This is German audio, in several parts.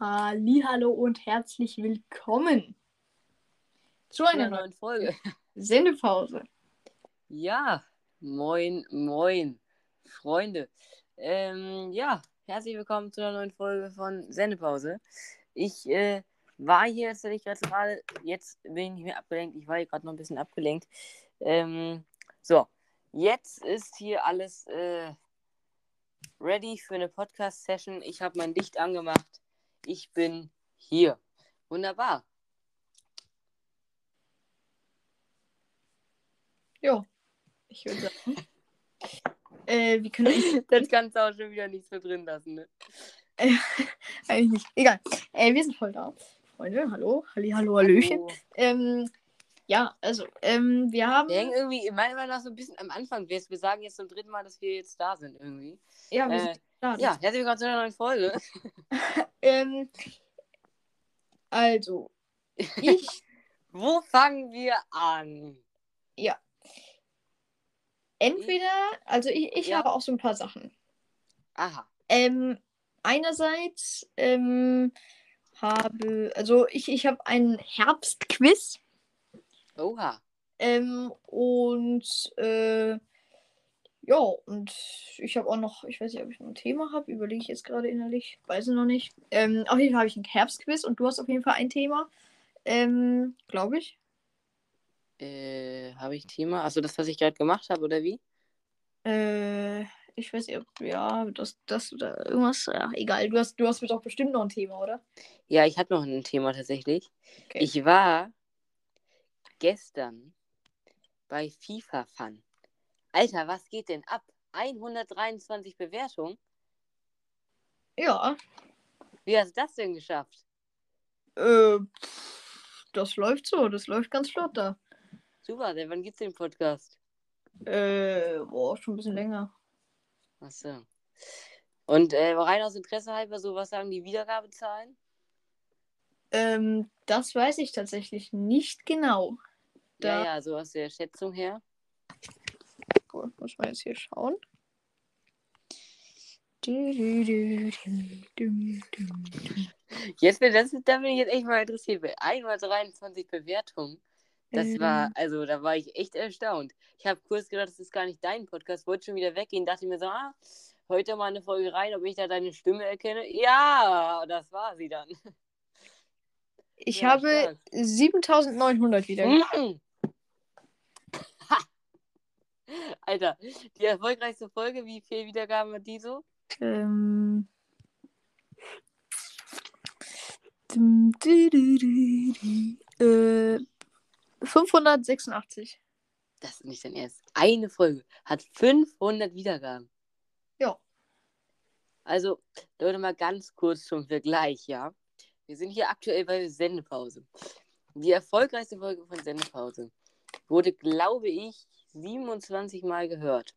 Hallo und herzlich willkommen zu einer neuen Folge. Sendepause. Ja, moin, moin, Freunde. Ähm, ja, herzlich willkommen zu einer neuen Folge von Sendepause. Ich äh, war hier tatsächlich gerade gerade, jetzt bin ich nicht mehr abgelenkt, ich war hier gerade noch ein bisschen abgelenkt. Ähm, so, jetzt ist hier alles äh, ready für eine Podcast-Session. Ich habe mein Licht angemacht. Ich bin hier. Wunderbar. Jo, ich würde sagen. äh, wir können Das kannst du auch schon wieder nichts mehr drin lassen, ne? eigentlich nicht. Egal. Äh, wir sind voll da. Freunde, hallo. Halli, hallo, Hallöchen. Oh. Ähm, ja, also, ähm, wir haben. Wir hängen irgendwie in meiner Meinung nach so ein bisschen am Anfang. Wir, wir sagen jetzt zum dritten Mal, dass wir jetzt da sind irgendwie. Ja, wir Äh, sind da. ja, herzlich willkommen zu einer neuen Folge. Ähm, also, ich. Wo fangen wir an? ja. Entweder, also ich, ich Ja. habe auch so ein paar Sachen. Aha. Ähm, einerseits ähm, habe, also ich, ich habe einen Herbstquiz Oha. ähm, und äh, ja, und ich habe auch noch, ich weiß nicht, ob ich noch ein Thema habe, überlege ich jetzt gerade innerlich, weiß ich noch nicht. Ähm, auf jeden Fall habe ich einen Herbstquiz und du hast auf jeden Fall ein Thema, ähm, glaube ich. Äh, habe ich Thema? Achso, das, was ich gerade gemacht habe, oder wie? Äh, ich weiß nicht, ob, ja, das, das oder irgendwas, ja, egal, du hast, du hast doch bestimmt noch ein Thema, oder? Ja, ich hatte noch ein Thema tatsächlich. Okay. Ich war gestern bei FIFA Fun. Alter, was geht denn ab? 123 Bewertungen? Ja, Wie hast du das denn geschafft? Äh, das läuft so, das läuft ganz flott da. Super, denn wann gibt's den Podcast? Äh, boah, schon ein bisschen länger. Achso. Und äh, rein aus Interesse halber, so was sagen die Wiedergabezahlen? Ähm, das weiß ich tatsächlich nicht genau. Da- Ja, ja, so aus der Schätzung her. Gut, muss man jetzt hier schauen. Jetzt bin, das, da bin ich jetzt echt mal interessiert. Bei 123 Bewertungen. Das Ähm. war, also da war ich echt erstaunt. Ich habe kurz gedacht, das ist gar nicht dein Podcast, wollte schon wieder weggehen, dachte mir so, ah, heute mal eine Folge rein, ob ich da deine Stimme erkenne. Ja, das war sie dann. Ich Ja, habe stark. 7900 wieder. Alter, die erfolgreichste Folge, wie viel Wiedergaben hat die so? Ähm. Dum, du, du, du, du. Äh, 586. Das ist nicht dein Ernst. Eine Folge hat 500 Wiedergaben. Ja. Also, Leute, mal ganz kurz zum Vergleich, ja. Wir sind hier aktuell bei Sendepause. Die erfolgreichste Folge von Sendepause wurde, glaube ich, 27 Mal gehört.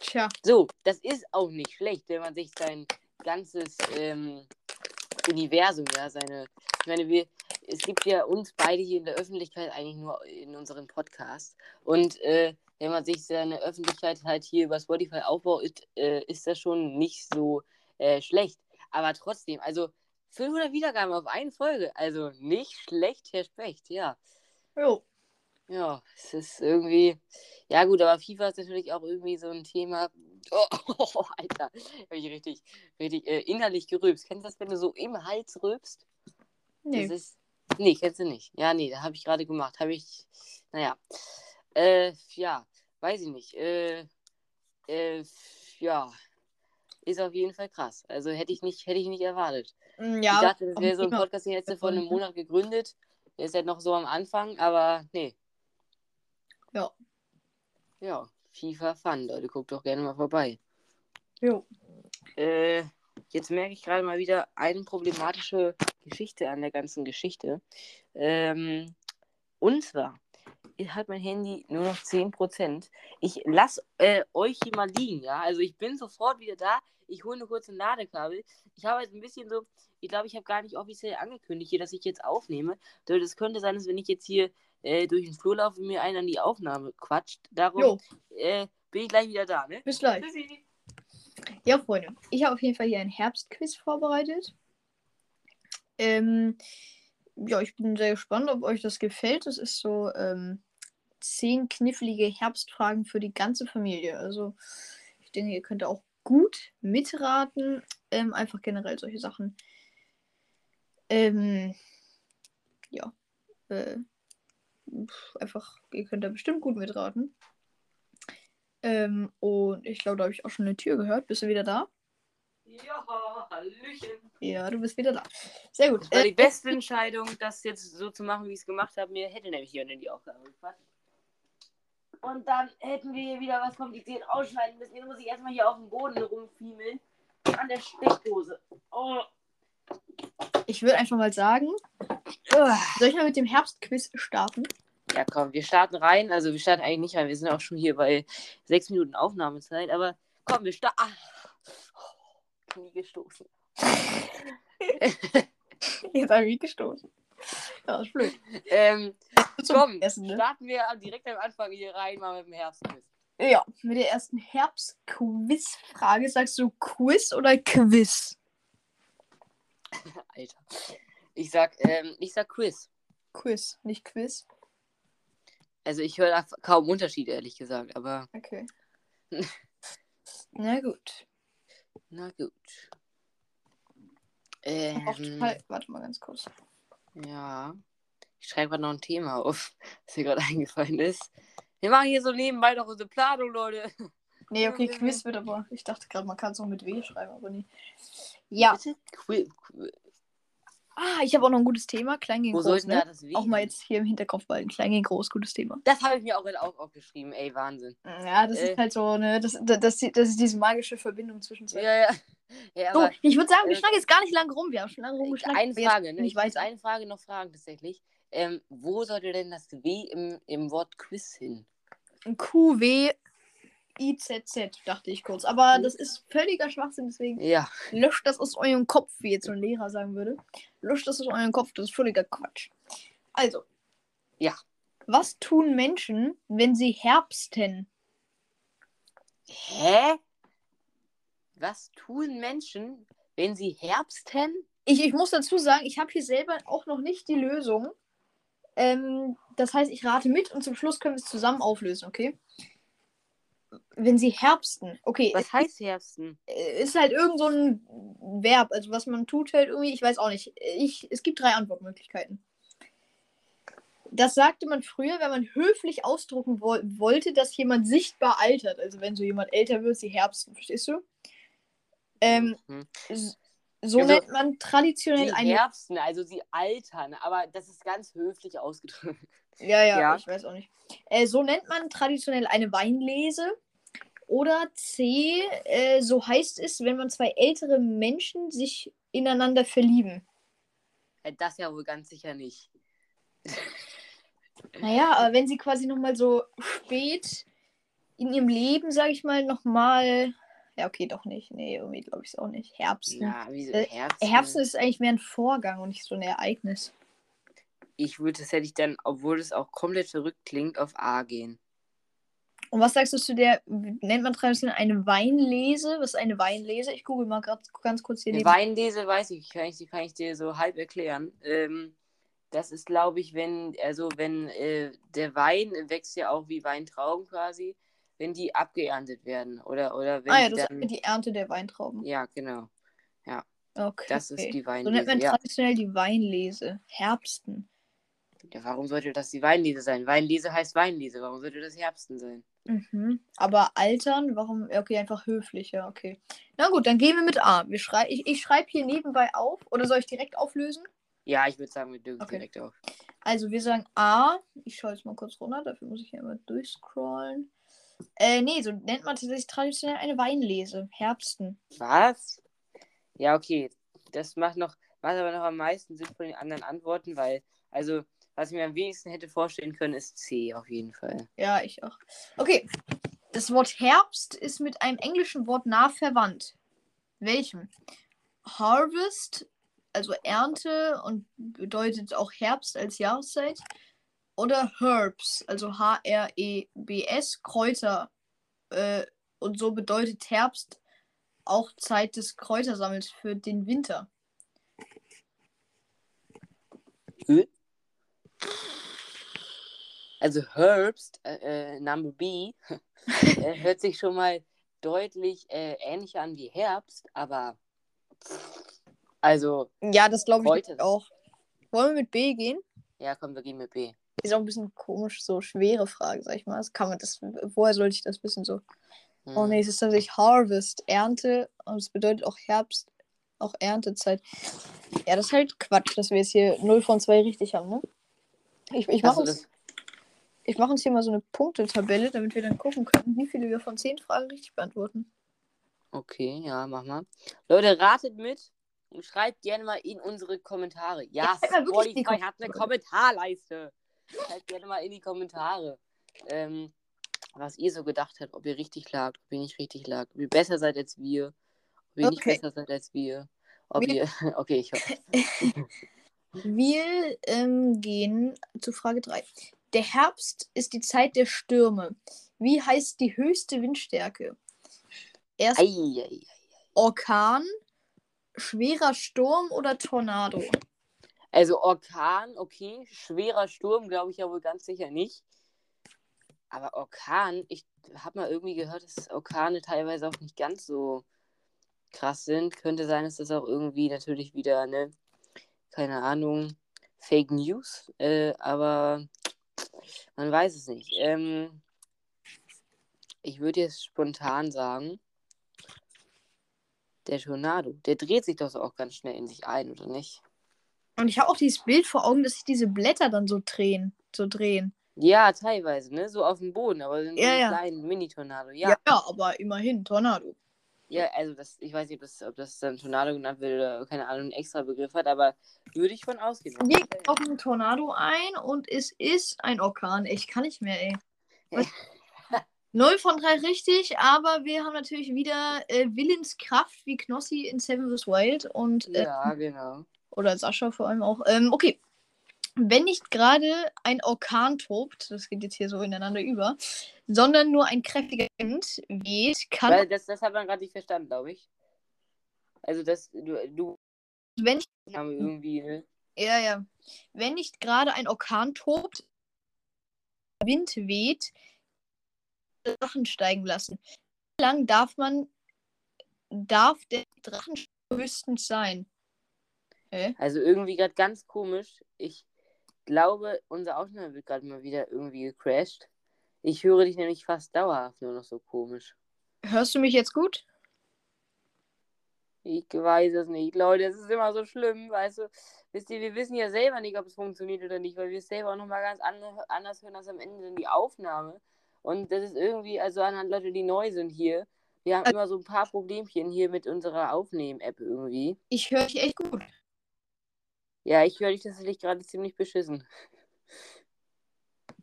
Tja. So, das ist auch nicht schlecht, wenn man sich sein ganzes ähm, Universum, ja, seine. Ich meine, wir, es gibt ja uns beide hier in der Öffentlichkeit eigentlich nur in unserem Podcast. Und äh, wenn man sich seine Öffentlichkeit halt hier über Spotify aufbaut, ist, äh, ist das schon nicht so äh, schlecht. Aber trotzdem, also 500 Wiedergaben auf eine Folge, also nicht schlecht, Herr Specht, ja. Jo. Ja, es ist irgendwie. Ja, gut, aber FIFA ist natürlich auch irgendwie so ein Thema. Oh, Alter, hab ich richtig, richtig äh, innerlich gerülpst. Kennst du das, wenn du so im Hals rülpst? Nee. Das ist. Nee, kennst du nicht. Ja, nee, da habe ich gerade gemacht. Habe ich. Naja. Äh, ja, weiß ich nicht. Äh, äh, ja. Ist auf jeden Fall krass. Also hätte ich nicht, hätte ich nicht erwartet. Mm, Ich Ja. dachte, das wäre so ein Podcast, den hättest du vor einem ne? Monat gegründet. Der ist halt noch so am Anfang, aber nee. Ja. Ja, FIFA Fun, Leute, guckt doch gerne mal vorbei. Jo. Äh, jetzt merke ich gerade mal wieder eine problematische Geschichte an der ganzen Geschichte. Ähm, und zwar hat mein Handy nur noch 10%. Ich lasse äh, euch hier mal liegen, ja. Also ich bin sofort wieder da. Ich hole nur kurz ein Ladekabel. Ich habe jetzt ein bisschen so, ich glaube, ich habe gar nicht offiziell angekündigt hier, dass ich jetzt aufnehme. Das könnte sein, dass wenn ich jetzt hier äh, durch den Flur laufe und mir einen an die Aufnahme quatscht. Darum äh, bin ich gleich wieder da, ne? bis gleich. Tschüssi. Ja, Freunde, ich habe auf jeden Fall hier ein Herbstquiz vorbereitet. Ähm, ja, ich bin sehr gespannt, ob euch das gefällt. Das ist so ähm, zehn knifflige Herbstfragen für die ganze Familie. Also ich denke, ihr könnt auch gut mitraten. Ähm, einfach generell solche Sachen. Ähm, ja. Äh, einfach, ihr könnt da bestimmt gut mitraten. Ähm, und ich glaube, da habe ich auch schon eine Tür gehört. Bist du wieder da? Ja, Hallöchen. Ja, du bist wieder da. Sehr gut. Das war Äh, die beste Entscheidung, das jetzt so zu machen, wie ich es gemacht habe. Mir hätte nämlich hier die Aufgabe gefallen. Und dann hätten wir hier wieder was kompliziert ausschneiden müssen. Jetzt muss ich erstmal hier auf dem Boden rumfiemeln. An der Steckdose. Oh. ich würde einfach mal sagen, soll ich mal mit dem Herbstquiz starten? Ja, komm, wir starten rein. Also, wir starten eigentlich nicht rein. Wir sind auch schon hier bei sechs Minuten Aufnahmezeit. Aber komm, wir starten. Ah. Knie gestoßen. Jetzt habe ich gestoßen. Ja, ist blöd. ähm, komm, Essen, ne? starten wir direkt am Anfang hier rein, mal mit dem Herbstquiz. Ja, mit der ersten Herbstquiz-Frage sagst du Quiz oder Quiz? Alter. Ich sag, ähm, ich sag Quiz. Quiz, nicht Quiz. Also ich höre da kaum Unterschied, ehrlich gesagt, aber Okay. Na gut. na gut. Ähm, halt, warte mal ganz kurz. ja. Ich schreibe gerade noch ein Thema auf, was mir gerade eingefallen ist. Wir machen hier so nebenbei noch unsere Planung, Leute. Nee, okay, Quiz wird aber. Ich dachte gerade, man kann es auch mit W schreiben, aber nee. Ja. Bitte? Qui Ah, ich habe auch noch ein gutes Thema. Klein gegen Wo groß, sollten ne? da? Auch mal jetzt hier im Hinterkopf behalten. Klein gegen groß, gutes Thema. Das habe ich mir auch gerade auch aufgeschrieben, ey, Wahnsinn. Ja, das Äh. ist halt so, ne? Das, das, das, das ist diese magische Verbindung zwischen zwei. Ja, ja. Ja, so, aber ich würde sagen, wir äh, schnacken jetzt gar nicht lang rum. Wir haben schon lange rumgeschnackt. eine Frage, ne? Ich weiß. eine Frage noch fragen, tatsächlich. Ähm, wo sollte denn das W im, im Wort Quiz hin? Q, W, I, Z, Z, dachte ich kurz. Aber das ist völliger Schwachsinn, deswegen Ja. löscht das aus eurem Kopf, wie jetzt so ein Lehrer sagen würde. Löscht das aus eurem Kopf, das ist völliger Quatsch. Also. Ja. Was tun Menschen, wenn sie herbsten? Hä? Was tun Menschen, wenn sie herbsten? Ich, ich muss dazu sagen, ich habe hier selber auch noch nicht die Lösung. Ähm, das heißt, ich rate mit und zum Schluss können wir es zusammen auflösen, okay? Wenn sie herbsten, okay, Was heißt herbsten? äh, ist halt irgend so ein Verb, also was man tut halt irgendwie, ich weiß auch nicht. Ich, es gibt drei Antwortmöglichkeiten. Das sagte man früher, wenn man höflich ausdrucken wo wollte, dass jemand sichtbar altert. Also wenn so jemand älter wird, sie herbsten, verstehst du? Ähm, Hm. s- so Also, nennt man traditionell Sie eine. herbsten, also sie altern, aber das ist ganz höflich ausgedrückt. Ja, ja, Ja. ich weiß auch nicht. Äh, so nennt man traditionell eine Weinlese. Oder C, äh, so heißt es, wenn man zwei ältere Menschen sich ineinander verlieben. Äh, Das ja wohl ganz sicher nicht. Naja, aber wenn sie quasi nochmal so spät in ihrem Leben, sag ich mal, nochmal. Ja, okay, doch nicht. Nee, irgendwie glaube ich es auch nicht. Herbsten. Ja, wieso Äh, Herbsten? Herbsten ist eigentlich mehr ein Vorgang und nicht so ein Ereignis. Ich würde, das hätte ich dann, obwohl es auch komplett verrückt klingt, auf A gehen. Und was sagst du zu der, nennt man traditionell eine Weinlese? Was ist eine Weinlese? Ich google mal grad, ganz kurz hier Eine. Weinlese weiß ich, kann ich, kann ich dir so halb erklären. Ähm, das ist, glaube ich, wenn, also wenn äh, der Wein wächst ja auch wie Weintrauben quasi, wenn die abgeerntet werden. Oder, oder wenn Ah ja, die das dann. ist die Ernte der Weintrauben. Ja, genau. Okay. Das ist die So nennt man Weinlese. Ja. traditionell die Weinlese. Herbsten. ja, warum sollte das die Weinlese sein? Weinlese heißt Weinlese. Warum sollte das Herbsten sein? Mhm. Aber altern, warum? ja, Okay, einfach höflicher, okay. Na gut, dann gehen wir mit A. Wir schrei ich ich schreibe hier nebenbei auf. Oder soll ich direkt auflösen? Ja, ich würde sagen, wir dürfen Okay. direkt auf. Also wir sagen A. Ich schaue jetzt mal kurz runter, dafür muss ich hier immer durchscrollen. Äh, nee, so nennt man tatsächlich traditionell eine Weinlese. Herbsten. Was? Ja, okay. Das macht noch, macht aber noch am meisten Sinn von den anderen Antworten, weil, also, was ich mir am wenigsten hätte vorstellen können, ist C auf jeden Fall. Ja, ich auch. Okay. Das Wort Herbst ist mit einem englischen Wort nah verwandt. Welchem? Harvest, also Ernte und bedeutet auch Herbst als Jahreszeit. Oder Herbs, also H-R-E-B-S, Kräuter. Äh, und so bedeutet Herbst auch Zeit des Kräutersammels für den Winter. Ö? Also Herbst, äh, äh, Number B, äh, hört sich schon mal deutlich äh, ähnlicher an wie Herbst, aber also, Ja, das glaube ich Heute. auch. Wollen wir mit B gehen? ja, komm, wir gehen mit B. Ist auch ein bisschen komisch, so schwere Frage, sag ich mal. Das kann man das, woher sollte ich das wissen? So, Hm. oh nee, es ist tatsächlich Harvest, Ernte, und es bedeutet auch Herbst, auch Erntezeit. Ja, das ist halt Quatsch, dass wir jetzt hier 0 von 2 richtig haben, ne? Ich, ich mache uns, ich mach uns hier mal so eine Punktetabelle, damit wir dann gucken können, wie viele wir von 10 Fragen richtig beantworten. Okay, ja, mach mal. Leute, ratet mit und schreibt gerne mal in unsere Kommentare. Ja, Ja, Spotify hat eine Kommentarleiste. Schreibt gerne mal in die Kommentare, ähm, was ihr so gedacht habt, ob ihr richtig lagt, ob ihr nicht richtig lagt, ob ihr besser seid als wir, ob ihr nicht Okay. besser seid als wir. Ob Wir- ihr. Okay, ich hoffe. Wir ähm, gehen zu Frage 3. Der Herbst ist die Zeit der Stürme. Wie heißt die höchste Windstärke? Erst Eieiei. Orkan, schwerer Sturm oder Tornado? Also Orkan, okay. Schwerer Sturm, glaube ich ja wohl ganz sicher nicht. Aber Orkan, ich habe mal irgendwie gehört, dass Orkane teilweise auch nicht ganz so krass sind. Könnte sein, dass das auch irgendwie natürlich wieder, ne, keine Ahnung, Fake News, äh, aber man weiß es nicht. Ähm, ich würde jetzt spontan sagen, der Tornado, der dreht sich doch auch ganz schnell in sich ein, oder nicht? Und ich habe auch dieses Bild vor Augen, dass sich diese Blätter dann so drehen. So drehen. Ja, teilweise, ne? So auf dem Boden, aber so Ja, einem ja. kleinen Mini-Tornado. Ja. Ja. ja, aber immerhin Tornado. Ja, also das, ich weiß nicht, ob das, ob das dann Tornado genannt wird oder keine Ahnung, einen extra Begriff hat, aber würde ich von ausgehen. Wir gehen auf einen Tornado ein und es ist ein Orkan. Ich kann nicht mehr, ey. Was? Null von drei richtig, aber wir haben natürlich wieder äh, Willenskraft wie Knossi in Seven vs. Wild und äh, Ja, genau. oder Sascha vor allem auch. Ähm, okay. Wenn nicht gerade ein Orkan tobt, das geht jetzt hier so ineinander über, sondern nur ein kräftiger Wind weht, kann, Weil das, das hat man gerade nicht verstanden, glaube ich. Also das, du, du wenn nicht, haben irgendwie, ne? ja, ja, wenn nicht gerade ein Orkan tobt, Wind weht, Drachen steigen lassen. Wie lang darf man, darf der Drachen höchstens sein? Hä? Also irgendwie gerade ganz komisch. Ich glaube, unser Aufnahme wird gerade mal wieder irgendwie gecrashed. Ich höre dich nämlich fast dauerhaft nur noch so komisch. Hörst du mich jetzt gut? Ich weiß es nicht, Leute. Es ist immer so schlimm, weißt du. Wisst ihr, wir wissen ja selber nicht, ob es funktioniert oder nicht, weil wir es selber auch nochmal ganz an- anders hören als am Ende dann die Aufnahme. Und das ist irgendwie, also an Leute, die neu sind hier. Wir haben Also- immer so ein paar Problemchen hier mit unserer Aufnehmen-App irgendwie. Ich höre dich echt gut. Ja, ich höre dich tatsächlich gerade ziemlich beschissen.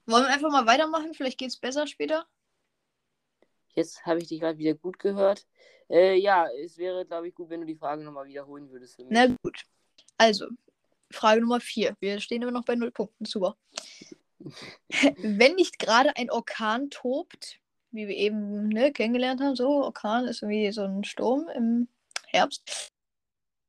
Wollen wir einfach mal weitermachen? Vielleicht geht es besser später. Jetzt habe ich dich gerade wieder gut gehört. Äh, ja, es wäre, glaube ich, gut, wenn du die Frage nochmal wiederholen würdest. Na gut. Also, Frage Nummer 4. Wir stehen immer noch bei null Punkten. Super. Wenn nicht gerade ein Orkan tobt, wie wir eben ne, kennengelernt haben, so, Orkan ist irgendwie so ein Sturm im Herbst.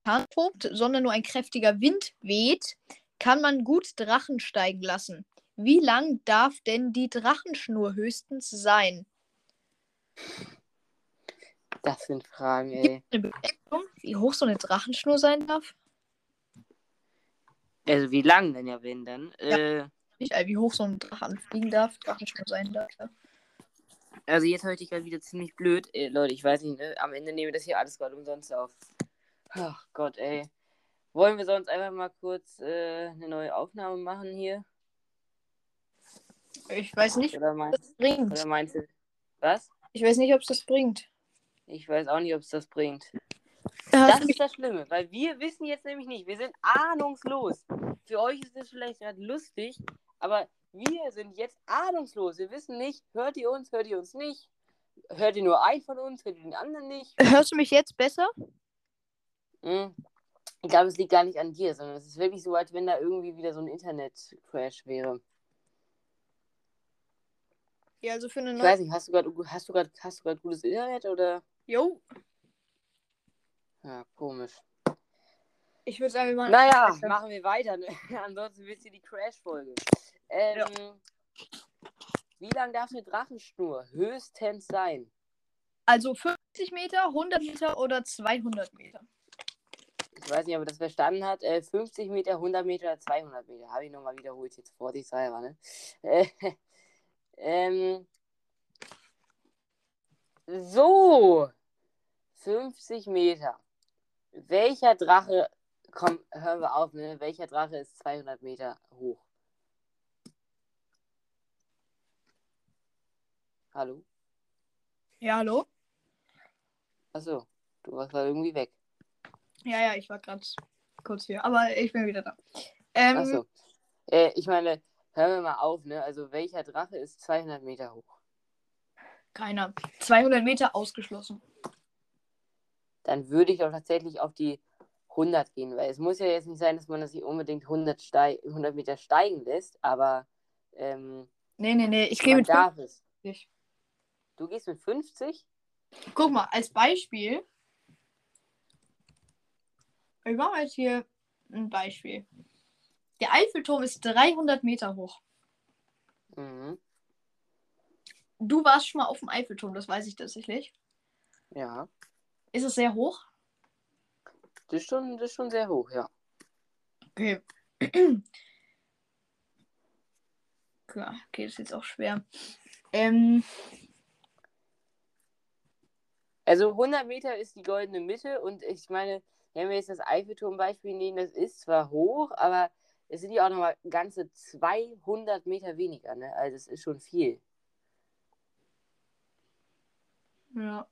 Orkan tobt, sondern nur ein kräftiger Wind weht, kann man gut Drachen steigen lassen. Wie lang darf denn die Drachenschnur höchstens sein? Das sind Fragen, ey. Gibt eine Berechnung, wie hoch so eine Drachenschnur sein darf? Also wie lang denn ja, wenn dann? Äh, Nicht, äh, wie hoch so ein Drachen fliegen darf, Drachenschnur sein darf. Ja. also jetzt höre ich dich gerade wieder ziemlich blöd. Äh, Leute, ich weiß nicht, ne? Am Ende nehmen wir das hier alles gerade umsonst auf. Ach Gott, ey. Wollen wir sonst einfach mal kurz äh, eine neue Aufnahme machen hier? Ich weiß nicht, Oder ob meinst, das bringt. oder meinst du. Was? Ich weiß nicht, ob es das bringt. Ich weiß auch nicht, ob es das bringt. Das ist das Schlimme, weil wir wissen jetzt nämlich nicht. Wir sind ahnungslos. Für euch ist das vielleicht gerade lustig, aber wir sind jetzt ahnungslos. Wir wissen nicht, hört ihr uns, hört ihr uns nicht? Hört ihr nur einen von uns, hört ihr den anderen nicht? hörst du mich jetzt besser? Hm. Ich glaube, es liegt gar nicht an dir, sondern es ist wirklich so, als wenn da irgendwie wieder so ein Internet-Crash wäre. Ja, also für eine Ich neue. weiß nicht, hast du gerade hast du gerade hast du gerade gutes Internet oder? Jo. Ja, komisch. Ich würde sagen, wir machen. Naja, weiter. machen wir weiter. Ne? Ansonsten wird sie die Crash-Folge. Ähm, Wie lang darf eine Drachenschnur höchstens sein? Also 50 Meter, 100 Meter oder 200 Meter. Ich weiß nicht, ob er das verstanden hat. Äh, 50 Meter, 100 Meter oder 200 Meter. Habe ich nochmal wiederholt, jetzt vorsichtshalber. Ne? Äh, ähm, so. 50 Meter. Welcher Drache, komm, hören wir auf, ne? Welcher Drache ist 200 Meter hoch? Hallo? Ja, hallo? Achso, du warst gerade irgendwie weg. Ja, ja, ich war gerade kurz hier, aber ich bin wieder da. Ähm, Achso. Äh, ich meine, hören wir mal auf, ne? Also, welcher Drache ist 200 Meter hoch? Keiner. 200 Meter ausgeschlossen. Dann würde ich doch tatsächlich auf die 100 gehen, weil es muss ja jetzt nicht sein, dass man das nicht unbedingt 100, steig 100 Meter steigen lässt, aber ähm, Nee, nee, nee, ich gehe mit darf es. 50. Du gehst mit 50? Guck mal, als Beispiel. Ich mache jetzt hier ein Beispiel. Der Eiffelturm ist 300 Meter hoch. Mhm. Du warst schon mal auf dem Eiffelturm, das weiß ich tatsächlich. Ja. Ist es sehr hoch? Das ist, schon, das ist schon sehr hoch, ja. Okay. Klar, okay, das ist jetzt auch schwer. Ähm, Also 100 Meter ist die goldene Mitte und ich meine, wenn wir jetzt das Eiffelturm-Beispiel nehmen, das ist zwar hoch, aber es sind ja auch nochmal ganze 200 Meter weniger, ne? Also es ist schon viel. ja.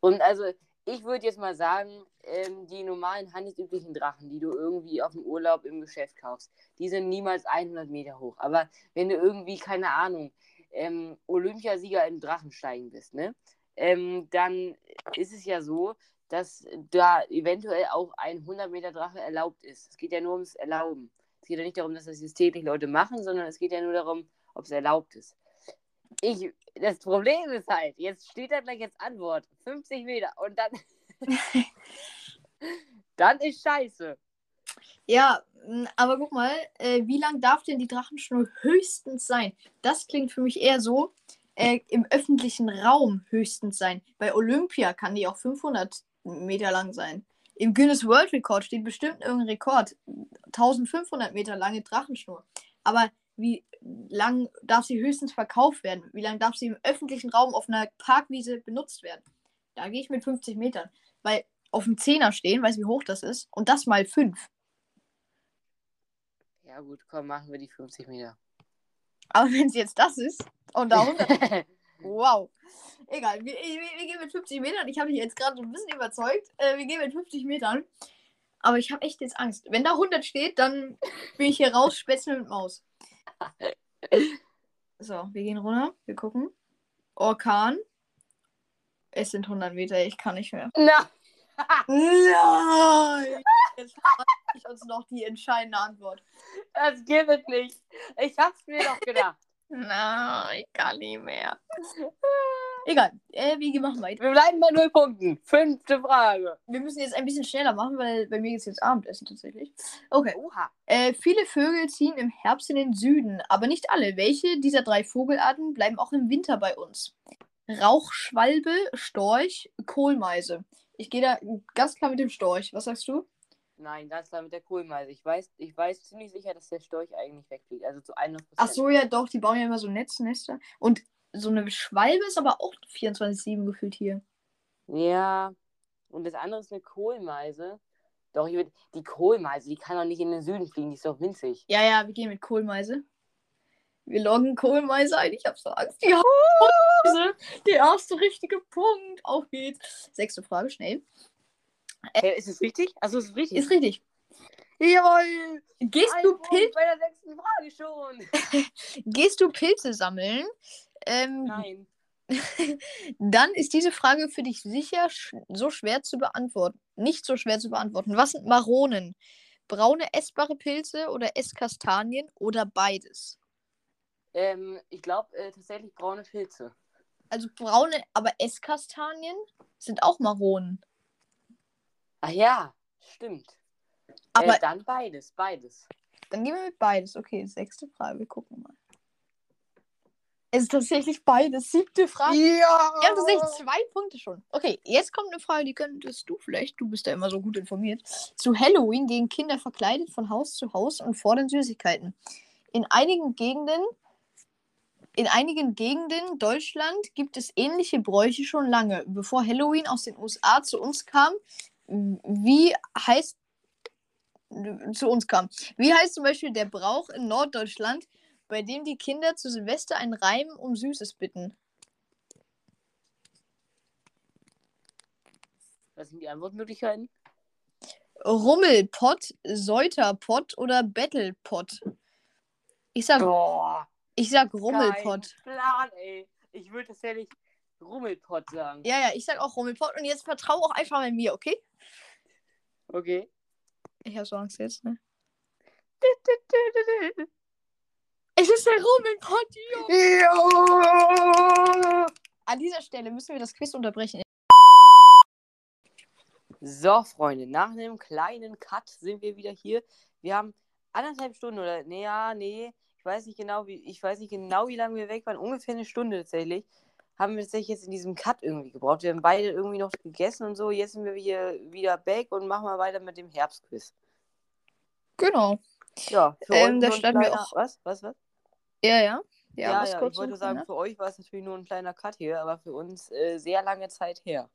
Und also ich würde jetzt mal sagen, ähm, die normalen handelsüblichen Drachen, die du irgendwie auf dem Urlaub im Geschäft kaufst, die sind niemals 100 Meter hoch. Aber wenn du irgendwie, keine Ahnung, ähm, Olympiasieger im Drachensteigen bist, ne? Ähm, dann ist es ja so, dass da eventuell auch ein 100 Meter Drache erlaubt ist. Es geht ja nur ums Erlauben. Es geht ja nicht darum, dass das jetzt täglich Leute machen, sondern es geht ja nur darum, ob es erlaubt ist. Ich, das Problem ist halt, jetzt steht da gleich jetzt Antwort, 50 Meter und dann, dann ist scheiße. Ja, aber guck mal, äh, wie lang darf denn die Drachenschnur höchstens sein? Das klingt für mich eher so, äh, im öffentlichen Raum höchstens sein. Bei Olympia kann die auch 500 Meter lang sein. Im Guinness World Record steht bestimmt irgendein Rekord. 1500 Meter lange Drachenschnur. Aber wie lang darf sie höchstens verkauft werden? Wie lang darf sie im öffentlichen Raum auf einer Parkwiese benutzt werden? Da gehe ich mit 50 Metern. Weil auf dem Zehner stehen, weißt du, wie hoch das ist? Und das mal 5. Ja gut, komm, machen wir die 50 Meter. Aber wenn es jetzt das ist und da 100. wow. Egal, wir, wir, wir gehen mit 50 Metern. Ich habe dich jetzt gerade so ein bisschen überzeugt. Äh, wir gehen mit 50 Metern. Aber ich habe echt jetzt Angst. Wenn da 100 steht, dann bin ich hier raus, Spätzle mit Maus. So, wir gehen runter. Wir gucken. Orkan. Es sind 100 Meter. Ich kann nicht mehr. Na, Nein! Jetzt verrate ich uns noch die entscheidende Antwort. das gibt es nicht. Ich hab's mir doch gedacht. Nein, ich kann nicht mehr. Egal, äh, wir machen weiter. Wir bleiben bei null Punkten. Fünfte Frage. Wir müssen jetzt ein bisschen schneller machen, weil bei mir ist jetzt Abendessen tatsächlich. Okay. Oha. Äh, viele Vögel ziehen im Herbst in den Süden, aber nicht alle. Welche dieser drei Vogelarten bleiben auch im Winter bei uns? Rauchschwalbe, Storch, Kohlmeise. Ich gehe da ganz klar mit dem Storch. Was sagst du? Nein, ganz klar mit der Kohlmeise. Ich weiß, ich weiß ziemlich sicher, dass der Storch eigentlich wegfliegt. Also zu 100%. Ach so, ja doch, die bauen ja immer so Netznester. Und so eine Schwalbe ist aber auch 24-7 gefühlt hier. Ja. Und das andere ist eine Kohlmeise. Doch, ich würd, die Kohlmeise, die kann doch nicht in den Süden fliegen. Die ist doch winzig. Ja, ja, wir gehen mit Kohlmeise. Wir loggen Kohlmeise ein. Ich hab so Angst. Die Kohlmeise. Der erste richtige Punkt. Auf geht's. Sechste Frage, schnell. Hey, ist es richtig? Also ist es richtig? Ist richtig. Jawohl! Gehst Ein du, Punkt Pil bei der sechsten Frage schon. gehst du Pilze sammeln? Ähm, Nein. dann ist diese Frage für dich sicher sch so schwer zu beantworten. Nicht so schwer zu beantworten. Was sind Maronen? Braune essbare Pilze oder Esskastanien oder beides? Ähm, ich glaube äh, tatsächlich braune Pilze. Also braune, aber Esskastanien sind auch Maronen. Ach ja, stimmt. Aber äh, dann beides, beides. dann gehen wir mit beides. Okay, sechste Frage. Wir gucken mal. Es ist tatsächlich beides. Siebte Frage. Ja! Wir haben tatsächlich zwei Punkte schon. Okay, jetzt kommt eine Frage, die könntest du vielleicht, du bist ja immer so gut informiert. Zu Halloween gehen Kinder verkleidet von Haus zu Haus und fordern Süßigkeiten. In einigen Gegenden, in einigen Gegenden Deutschland gibt es ähnliche Bräuche schon lange. Bevor Halloween aus den USA zu uns kam, wie heißt zu uns kam. Wie heißt zum Beispiel der Brauch in Norddeutschland, bei dem die Kinder zu Silvester einen Reim um Süßes bitten? Was sind die Antwortmöglichkeiten? Rummelpott, Säuterpott oder Battlepott? Ich sag, Boah, ich sag Rummelpott. Plan, ey. Ich würde tatsächlich Rummelpott sagen. Ja, ja, ich sag auch Rummelpott und jetzt vertrau auch einfach mal mir, okay? Okay. Ich hab so Angst jetzt, ne? Es ist der Rummelpott, jo. Ja! An dieser Stelle müssen wir das Quiz unterbrechen. So, Freunde, nach einem kleinen Cut sind wir wieder hier. Wir haben anderthalb Stunden oder nee, ja, nee, ich weiß nicht genau, wie ich weiß nicht genau, wie lange wir weg waren, ungefähr eine Stunde tatsächlich. Haben wir tatsächlich jetzt in diesem Cut irgendwie gebraucht. Wir haben beide irgendwie noch gegessen und so. Jetzt sind wir hier wieder back und machen mal weiter mit dem Herbstquiz. Genau. Ja, für Ähm, euch da standen wir auch- Was? Was? Was? Ja, ja. Ja, Ja, was ja, ich wollte sagen, ne? für euch war es natürlich nur ein kleiner Cut hier, aber für uns äh, sehr lange Zeit her.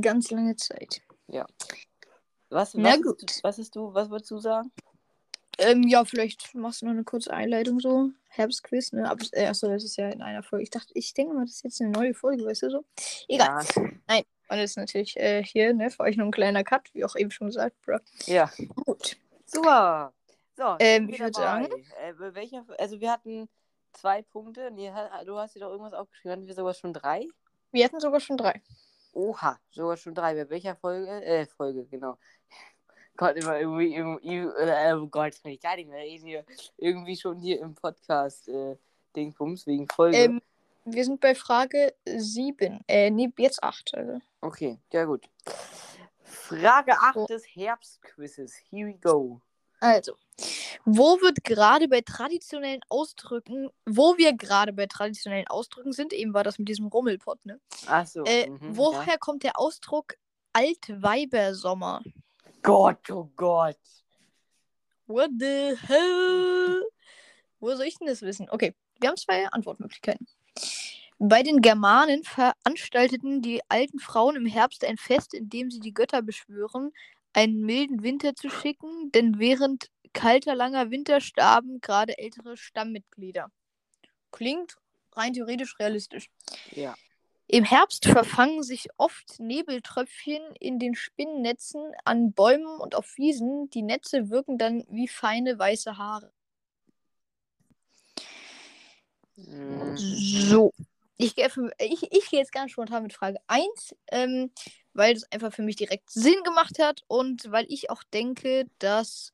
Ganz lange Zeit. Was, Na was, gut. Ist, was ist du, was würdest du sagen? Ähm, ja, vielleicht machst du noch eine kurze Einleitung so. Herbstquiz, ne? Aber, äh, achso, das ist ja in einer Folge. Ich dachte, ich denke mal, das ist jetzt eine neue Folge, weißt du so? Egal. Ja, Und das ist natürlich äh, hier, ne, für euch nur ein kleiner Cut, wie auch eben schon gesagt, bro. ja. Gut. super. So, Ähm, ich wir würd dabei. sagen- Äh, welcher, also wir hatten zwei Punkte. Nee, du hast dir doch irgendwas aufgeschrieben. Hatten wir sogar schon drei? Wir hatten sogar schon drei. Oha, sogar schon drei. Bei welcher Folge? Äh, Folge, genau. Gott, immer irgendwie, irgendwie äh, oh Gott, kann ich gar nicht mehr reden hier. Irgendwie schon hier im Podcast, äh, Dingsbums, wegen Folge. Ähm, wir sind bei Frage 7. Äh, nee, jetzt 8. Also. Okay, ja gut. Frage 8 So. des Herbstquizzes. Here we go. Also, wo wird gerade bei traditionellen Ausdrücken, wo wir gerade bei traditionellen Ausdrücken sind, eben war das mit diesem Rummelpott, ne? Achso. Äh, mhm, woher ja. kommt der Ausdruck Altweibersommer? Gott, oh Gott. What the hell? Wo soll ich denn das wissen? Okay, wir haben zwei Antwortmöglichkeiten. Bei den Germanen veranstalteten die alten Frauen im Herbst ein Fest, in dem sie die Götter beschwören, einen milden Winter zu schicken, denn während kalter, langer Winter starben gerade ältere Stammmitglieder. Klingt rein theoretisch realistisch. Ja. Im Herbst verfangen sich oft Nebeltröpfchen in den Spinnennetzen an Bäumen und auf Wiesen. Die Netze wirken dann wie feine weiße Haare. Mm, So. Ich gehe ich, ich gehe jetzt ganz spontan mit Frage 1, ähm, weil das einfach für mich direkt Sinn gemacht hat und weil ich auch denke, dass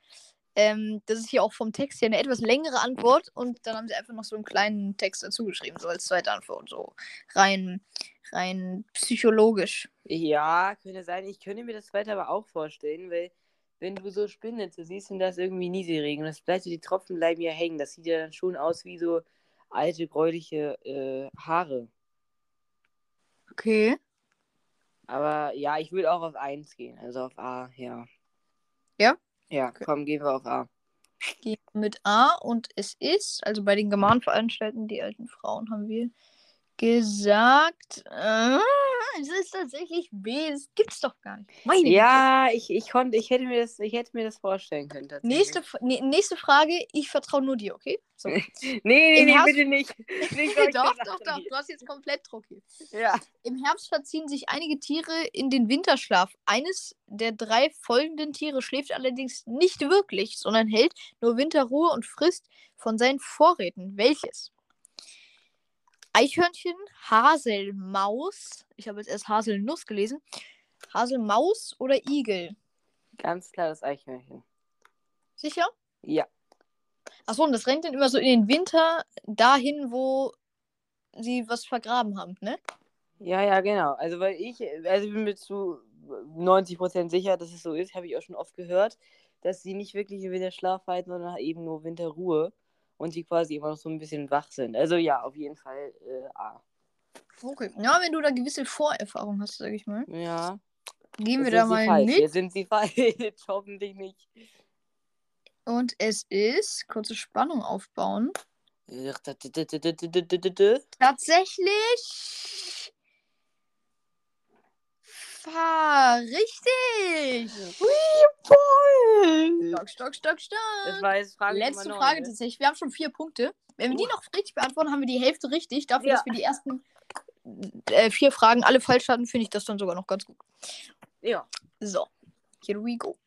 ähm, das ist hier auch vom Text her eine etwas längere Antwort und dann haben sie einfach noch so einen kleinen Text dazu geschrieben, so als zweite Antwort, so rein, rein psychologisch. Ja, könnte sein. Ich könnte mir das zweite aber auch vorstellen, weil wenn du so Spinnnetze siehst und das irgendwie Nieselregen, das bleibt so, die Tropfen bleiben ja hängen. Das sieht ja dann schon aus wie so alte, gräuliche äh, Haare. Okay. Aber ja, ich würde auch auf 1 gehen, also auf A, ja. Ja? Ja, Okay. komm, gehen wir auf A. Gehen mit A und es ist, also bei den Germanenveranstalten, die alten Frauen haben wir gesagt, äh, es ist tatsächlich B, das gibt's doch gar nicht. Meine. Ja, ich, ich konnte, ich hätte mir das, ich hätte mir das vorstellen können. Nächste, nee, nächste Frage, ich vertraue nur dir, okay? So. Nee, nee, Im nee, Herbst- bitte nicht. nicht doch, doch, doch, du hast jetzt komplett Druck hier. Ja. Im Herbst verziehen sich einige Tiere in den Winterschlaf. Eines der drei folgenden Tiere schläft allerdings nicht wirklich, sondern hält nur Winterruhe und frisst von seinen Vorräten. Welches? Eichhörnchen, Haselmaus, ich habe jetzt erst Haselnuss gelesen, Haselmaus oder Igel? Ganz klar das Eichhörnchen. Sicher? Ja. Achso, und das rennt dann immer so in den Winter dahin, wo sie was vergraben haben, ne? Ja, ja, genau. Also, weil ich, also ich bin mir zu 90% sicher, dass es so ist, habe ich auch schon oft gehört, dass sie nicht wirklich im Winterschlaf halten, sondern eben nur Winterruhe und sie quasi immer noch so ein bisschen wach sind. Also ja, auf jeden Fall äh, A. Okay. Ja, wenn du da gewisse Vorerfahrung hast, sag ich mal. Ja. Gehen wir da mal falsch. mit. Jetzt sind sie falsch. Hoffentlich nicht. Und es ist, kurze Spannung aufbauen. Tatsächlich. War richtig. Stock, stock, stock, Das stock. war jetzt Frage Letzte Nummer Frage ne? tatsächlich. Wir haben schon vier Punkte. Wenn wir die noch richtig beantworten, haben wir die Hälfte richtig. Dafür, Ja. dass wir die ersten äh, vier Fragen alle falsch hatten, finde ich das dann sogar noch ganz gut. Ja. So, here we go.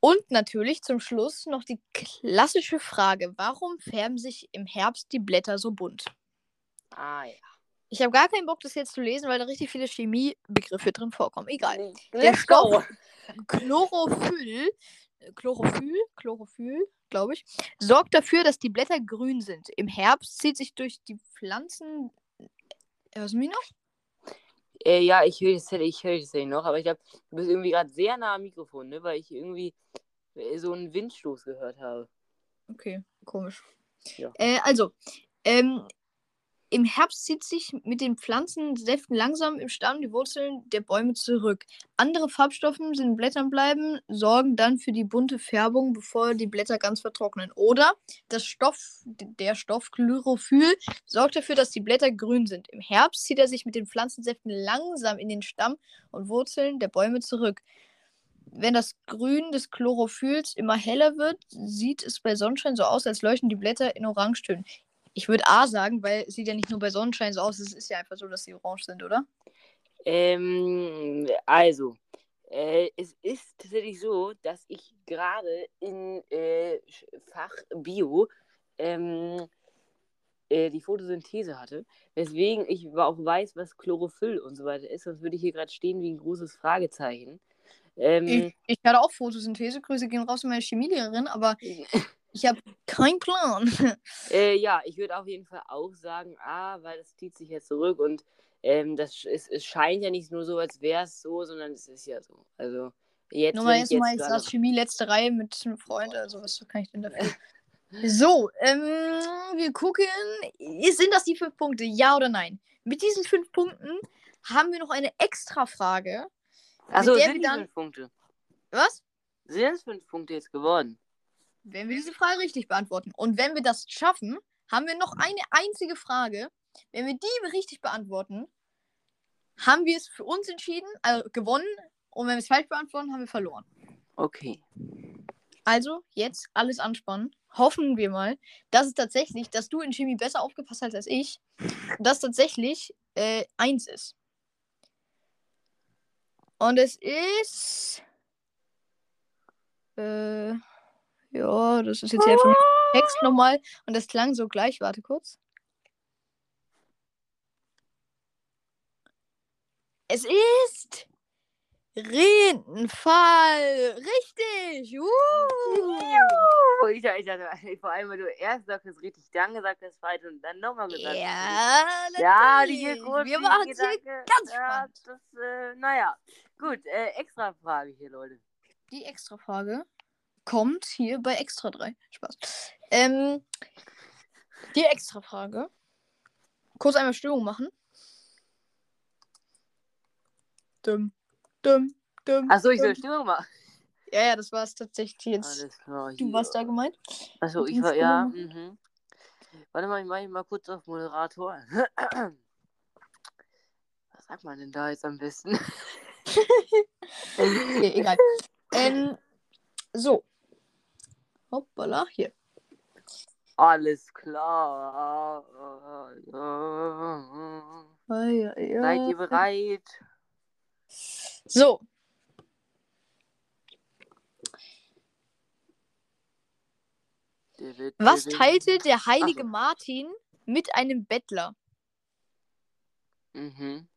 Und natürlich zum Schluss noch die klassische Frage: Warum färben sich im Herbst die Blätter so bunt? Ah, ja. Ich habe gar keinen Bock, das jetzt zu lesen, weil da richtig viele Chemiebegriffe drin vorkommen. Egal. Let's Stoff-. Chlorophyll, äh, Chlorophyll, Chlorophyll, glaube ich, sorgt dafür, dass die Blätter grün sind. Im Herbst zieht sich durch die Pflanzen. Hörst du mich noch? Äh, ja, ich höre das, ich höre das noch, aber ich glaube, du bist irgendwie gerade sehr nah am Mikrofon, ne? Weil ich irgendwie äh, so einen Windstoß gehört habe. Okay, komisch. Ja. Äh, also, ähm, im Herbst zieht sich mit den Pflanzensäften langsam im Stamm die Wurzeln der Bäume zurück. Andere Farbstoffe sind in Blättern bleiben, sorgen dann für die bunte Färbung, bevor die Blätter ganz vertrocknen. Oder das Stoff, der Stoff Chlorophyll sorgt dafür, dass die Blätter grün sind. Im Herbst zieht er sich mit den Pflanzensäften langsam in den Stamm und Wurzeln der Bäume zurück. Wenn das Grün des Chlorophylls immer heller wird, sieht es bei Sonnenschein so aus, als leuchten die Blätter in Orangetönen. Ich würde A sagen, weil es sieht ja nicht nur bei Sonnenschein so aus, es ist ja einfach so, dass sie orange sind, oder? Ähm, also, äh, es ist tatsächlich so, dass ich gerade in äh, Fach Bio ähm, äh, die Photosynthese hatte, weswegen ich auch weiß, was Chlorophyll und so weiter ist, sonst würde ich hier gerade stehen wie ein großes Fragezeichen. Ähm, Ich, ich hatte auch Photosynthese, Grüße gehen raus an meine Chemielehrerin, aber ich habe keinen Plan. Äh, ja, ich würde auf jeden Fall auch sagen, ah, weil das zieht sich ja zurück und ähm, das sch- es, scheint ja nicht nur so, als wäre es so, sondern es ist ja so. Also jetzt. Nur mal erstmal, ich jetzt saß Chemie letzte Reihe mit einem Freund, also was kann ich denn dafür? So, ähm, wir gucken, sind das die fünf Punkte, ja oder nein? Mit diesen fünf Punkten haben wir noch eine extra Frage. Der sind dann- fünf Punkte. Was? Sind es fünf Punkte jetzt geworden? Wenn wir diese Frage richtig beantworten. Und wenn wir das schaffen, haben wir noch eine einzige Frage. Wenn wir die richtig beantworten, haben wir es für uns entschieden, also gewonnen. Und wenn wir es falsch beantworten, haben wir verloren. Okay. Also, jetzt alles anspannen. Hoffen wir mal, dass es tatsächlich, dass du in Chemie besser aufgepasst hast als ich, dass tatsächlich äh, eins ist. Und es ist. Äh, ja, das ist jetzt hier vom Text nochmal. Und das klang so gleich. Warte kurz. Es ist. Rindenfall. Richtig. Uh. Ich, ich dachte, vor allem, weil du erst sagtest richtig, dann gesagt hast falsch und dann nochmal gesagt hast. Ja, Ja, die großen Wir machen es hier ganz ja, spannend. das, äh, naja. Gut, äh, extra Frage hier, Leute. Die extra Frage kommt hier bei Extra 3. Spaß. Ähm, die extra Frage. Kurz einmal Stimmung machen. Dumm, dumm, dumm. Achso, ich soll. Stimmung machen. Ja, ja, das war es tatsächlich jetzt. Alles klar. Du warst da gemeint? Achso, ich war, ja. Mhm. Warte mal, ich mache mal kurz auf Moderator. Was sagt man denn da jetzt am besten? Okay, egal. ähm, so. Hoppala, hier. Alles klar. Ah, ja, ja. Seid ihr bereit? So. Was teilte der heilige so. Martin mit einem Bettler? Mhm.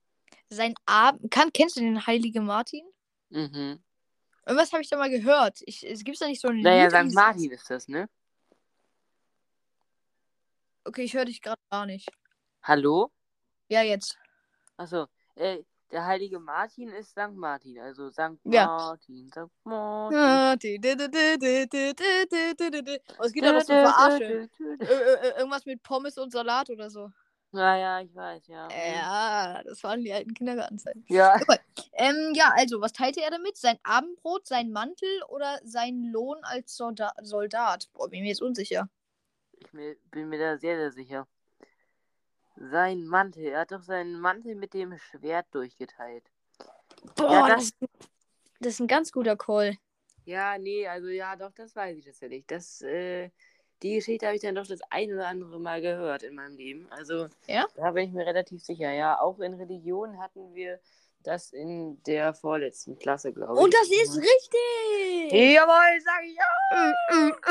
Sein Abend. Kennst du den heiligen Martin? Mhm. Irgendwas habe ich da mal gehört. Ich, es gibt da nicht so ein Naja, St. Martin ist das, ne? Okay, ich höre dich gerade gar nicht. Hallo? Ja, jetzt. Achso, ey, äh, der heilige Martin ist St. Martin, also St. Ja. Martin, St. Martin. Martin. Oh, es gibt auch noch so Verarsche. Irgendwas mit Pommes und Salat oder so. Naja, ich weiß, ja. Ja, das waren die alten Kindergartenzeiten. Ja. Ähm, ja, also, was teilte er damit? Sein Abendbrot, sein Mantel oder sein Lohn als Solda Soldat? Boah, bin mir jetzt unsicher. Ich bin mir da sehr, sehr sicher. Sein Mantel, er hat doch seinen Mantel mit dem Schwert durchgeteilt. Boah, Ja, das, das ist ein ganz guter Call. Ja, nee, also ja, doch, das weiß ich tatsächlich. Das, äh, die Geschichte habe ich dann doch das ein oder andere Mal gehört in meinem Leben. Also, Ja? da bin ich mir relativ sicher. Ja, auch in Religion hatten wir das in der vorletzten Klasse, glaube ich. Und das ist richtig! Jawohl, sag ich ja!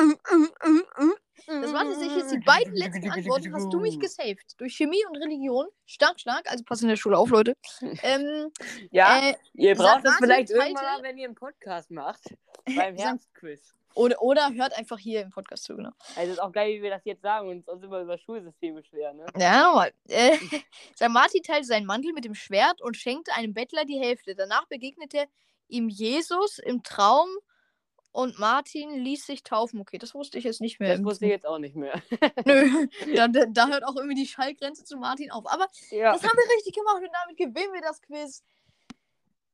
Das waren tatsächlich jetzt die beiden letzten Antworten. Hast du mich gesaved? Durch Chemie und Religion. Stark, stark. Also pass in der Schule auf, Leute. Ähm, Ja, äh, ihr braucht das vielleicht irgendwann mal, wenn ihr einen Podcast macht. Beim Herbstquiz. Oder, oder hört einfach hier im Podcast zu, genau. Also ist auch geil, wie wir das jetzt sagen und uns immer über Schulsysteme beschweren, ne? Ja, nochmal. Äh, sein Martin teilte seinen Mantel mit dem Schwert und schenkte einem Bettler die Hälfte. Danach begegnete ihm Jesus im Traum und Martin ließ sich taufen. Okay, das wusste ich jetzt nicht mehr. Das wusste ich jetzt auch nicht mehr. Nö, da, da, da hört auch irgendwie die Schallgrenze zu Martin auf. Aber ja. das haben wir richtig gemacht und damit gewinnen wir das Quiz.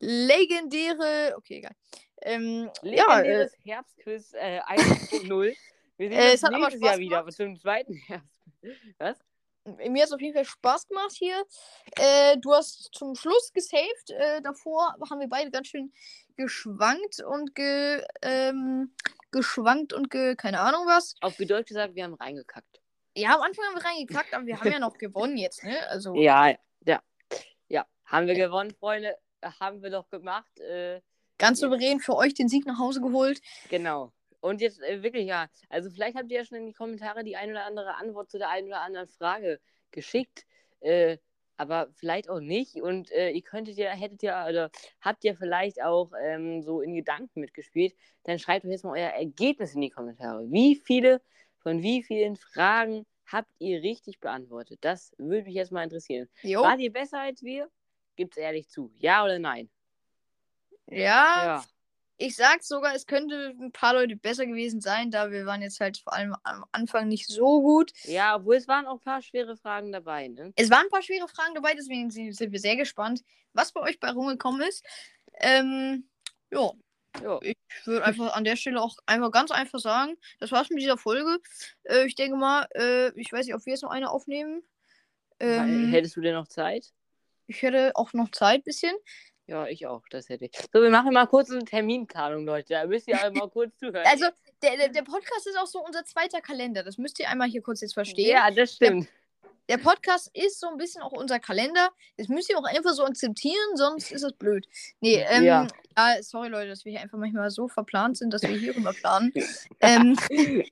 Legendäre. Okay, egal. Ähm, ja, äh, Legendäres Herbstquiz äh, 1.0. Wir sehen Äh, uns es hat aber nächstes Jahr wieder zum zweiten Herbst. Was? mir hat es auf jeden Fall Spaß gemacht hier. Äh, du hast zum Schluss gesaved. Äh, davor haben wir beide ganz schön geschwankt und ge, ähm, geschwankt und ge, keine Ahnung was. Auf gut Deutsch gesagt, wir haben reingekackt. Ja, am Anfang haben wir reingekackt, aber wir haben ja noch gewonnen jetzt, ne? Also, Ja, ja. Ja, haben wir gewonnen, Freunde. Haben wir doch gemacht. Äh, ganz souverän für euch den Sieg nach Hause geholt. Genau. Und jetzt äh, wirklich, ja. Also vielleicht habt ihr ja schon in die Kommentare die ein oder andere Antwort zu der einen oder anderen Frage geschickt. Äh, aber vielleicht auch nicht. Und äh, ihr könntet ja, hättet ja, oder habt ihr vielleicht auch ähm, so in Gedanken mitgespielt. Dann schreibt doch jetzt mal euer Ergebnis in die Kommentare. Wie viele von wie vielen Fragen habt ihr richtig beantwortet? Das würde mich jetzt mal interessieren. Jo. Wart ihr besser als wir? Gibt's ehrlich zu. Ja oder nein? Ja, Ja. ich sag sogar, es könnte ein paar Leute besser gewesen sein, da wir waren jetzt halt vor allem am Anfang nicht so gut. Ja, obwohl es waren auch ein paar schwere Fragen dabei, ne? Es waren ein paar schwere Fragen dabei, deswegen sind wir sehr gespannt, was bei euch bei rumgekommen ist. Ähm, ja, Ja. ich würde einfach an der Stelle auch einfach ganz einfach sagen, das war's mit dieser Folge. Äh, ich denke mal, äh, ich weiß nicht, ob wir jetzt noch eine aufnehmen. Ähm, Hättest du denn noch Zeit? ich hätte auch noch Zeit bisschen. Ja, ich auch, das hätte ich. So, wir machen mal kurz eine Terminplanung, Leute. Da müsst ihr einmal kurz zuhören. Also, der, der, der Podcast ist auch so unser zweiter Kalender. Das müsst ihr einmal hier kurz jetzt verstehen. ja, das stimmt. Der Podcast ist so ein bisschen auch unser Kalender. Das müsst ihr auch einfach so akzeptieren, sonst ist das blöd. Nee, ähm, Ja. ja. sorry Leute, dass wir hier einfach manchmal so verplant sind, dass wir hier rüber planen. ähm,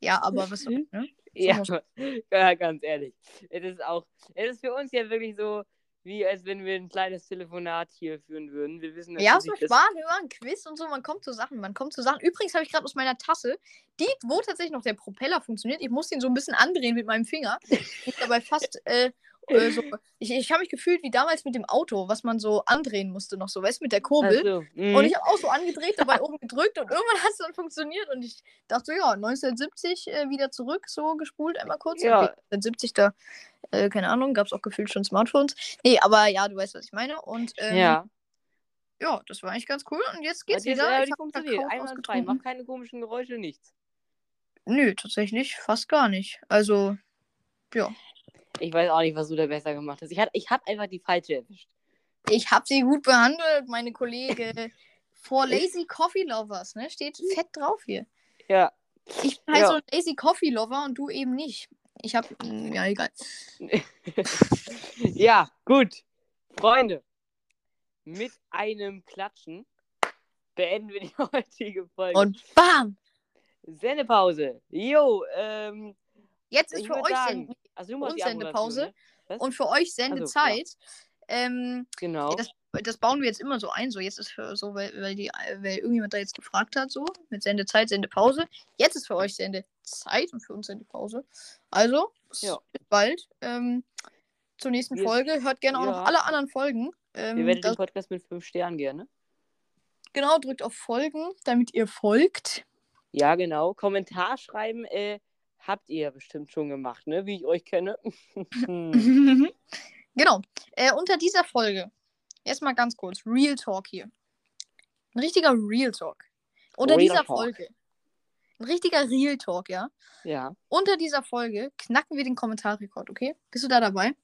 ja, aber was soll, ne? ja, ja, ganz ehrlich. Es ist auch, es ist für uns ja wirklich so, wie als wenn wir ein kleines Telefonat hier führen würden. Wir wissen Ja, es macht Spaß, wir ein Quiz und so, man kommt zu Sachen, man kommt zu Sachen. Übrigens habe ich gerade aus meiner Tasse, die, wo tatsächlich noch der Propeller funktioniert, ich muss den so ein bisschen andrehen mit meinem Finger. Ich dabei fast, äh, äh, so, ich, ich habe mich gefühlt wie damals mit dem Auto, was man so andrehen musste noch so, weißt du, mit der Kurbel. Also, mhm. Und ich habe auch so angedreht, dabei oben gedrückt und irgendwann hat es dann funktioniert und ich dachte so, ja, 1970 äh, wieder zurück, so gespult einmal kurz. Ja. Okay, 1970 da, äh, keine Ahnung, gab es auch gefühlt schon Smartphones. Nee, aber ja, du weißt, was ich meine. Und ähm, ja. ja, das war eigentlich ganz cool und jetzt geht's jetzt, wieder. äh, Ich die hab funktioniert. Kakao Einwandfrei. ausgetrunken. Macht keine komischen Geräusche, nichts. Nö, tatsächlich fast gar nicht. Also, ja. Ich weiß auch nicht, was du da besser gemacht hast. Ich, hat, ich habe einfach die falsche erwischt. Ich habe sie gut behandelt, meine Kollege. For Lazy Coffee Lovers, ne? Steht fett drauf hier. Ja. Ich bin halt Ja. so ein Lazy Coffee Lover und du eben nicht. Ich habe, ja, egal. ja, gut. Freunde, mit einem Klatschen beenden wir die heutige Folge. Und bam! Sendepause. Jo, ähm, Jetzt ist für euch sagen, Send also und Sendepause. Was? und für euch Sendezeit. ähm, Genau. das, das bauen wir jetzt immer so ein. So, jetzt ist für so, weil, weil, die, weil irgendjemand da jetzt gefragt hat, so, mit Sendezeit, Sendepause. Jetzt ist für euch Sendezeit und für uns Sendepause. Also, bis, Ja. bis bald. Ähm, zur nächsten Wir- Folge. Hört gerne auch ja. noch alle anderen Folgen. Ähm, Bewertet das, den Podcast mit 5 Sternen gerne. genau, drückt auf Folgen, damit ihr folgt. Ja, genau. Kommentar schreiben, äh, habt ihr ja bestimmt schon gemacht, ne? Wie ich euch kenne. Hm. genau. Äh, unter dieser Folge, erstmal ganz kurz, Real Talk hier. Ein richtiger Real Talk. Unter Real dieser Talk. Folge. Ein richtiger Real Talk, ja. ja, Unter dieser Folge knacken wir den Kommentarrekord, okay? Bist du da dabei?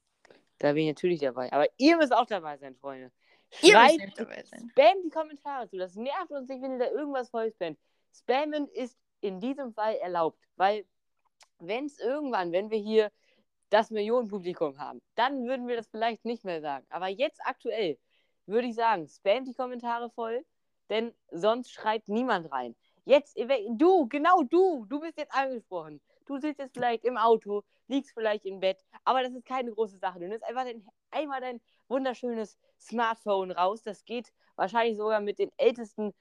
da bin ich natürlich dabei. Aber ihr müsst auch dabei sein, Freunde. Ihr müsst Schreibt, nämlich dabei sein. spam die Kommentare zu. Das nervt uns nicht, wenn ihr da irgendwas voll spamt. Spammen ist in diesem Fall erlaubt, weil wenn es irgendwann, wenn wir hier das Millionenpublikum haben, dann würden wir das vielleicht nicht mehr sagen. Aber jetzt aktuell würde ich sagen, spam die Kommentare voll, denn sonst schreibt niemand rein. Jetzt, du, genau du, du bist jetzt angesprochen. Du sitzt jetzt vielleicht im Auto, liegst vielleicht im Bett, aber das ist keine große Sache. Du nimmst einfach dein, einmal dein wunderschönes Smartphone raus. Das geht wahrscheinlich sogar mit den ältesten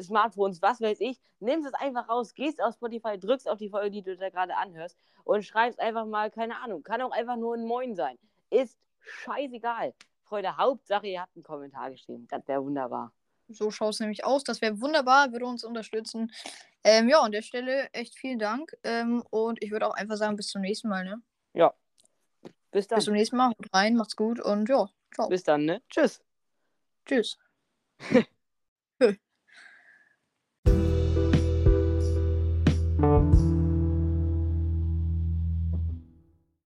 Smartphones, was weiß ich. Nimmst es einfach raus, gehst auf Spotify, drückst auf die Folge, die du da gerade anhörst und schreibst einfach mal, keine Ahnung, kann auch einfach nur ein Moin sein. Ist scheißegal. Freunde, Hauptsache, ihr habt einen Kommentar geschrieben. Das wäre wunderbar. So schaut es nämlich aus. Das wäre wunderbar, würde uns unterstützen. Ähm, ja, an der Stelle echt vielen Dank. Ähm, und ich würde auch einfach sagen, bis zum nächsten Mal, ne? Ja. Bis dann. Bis zum nächsten Mal. Haut rein, macht's gut und ja, ciao. Bis dann, ne? Tschüss. Tschüss.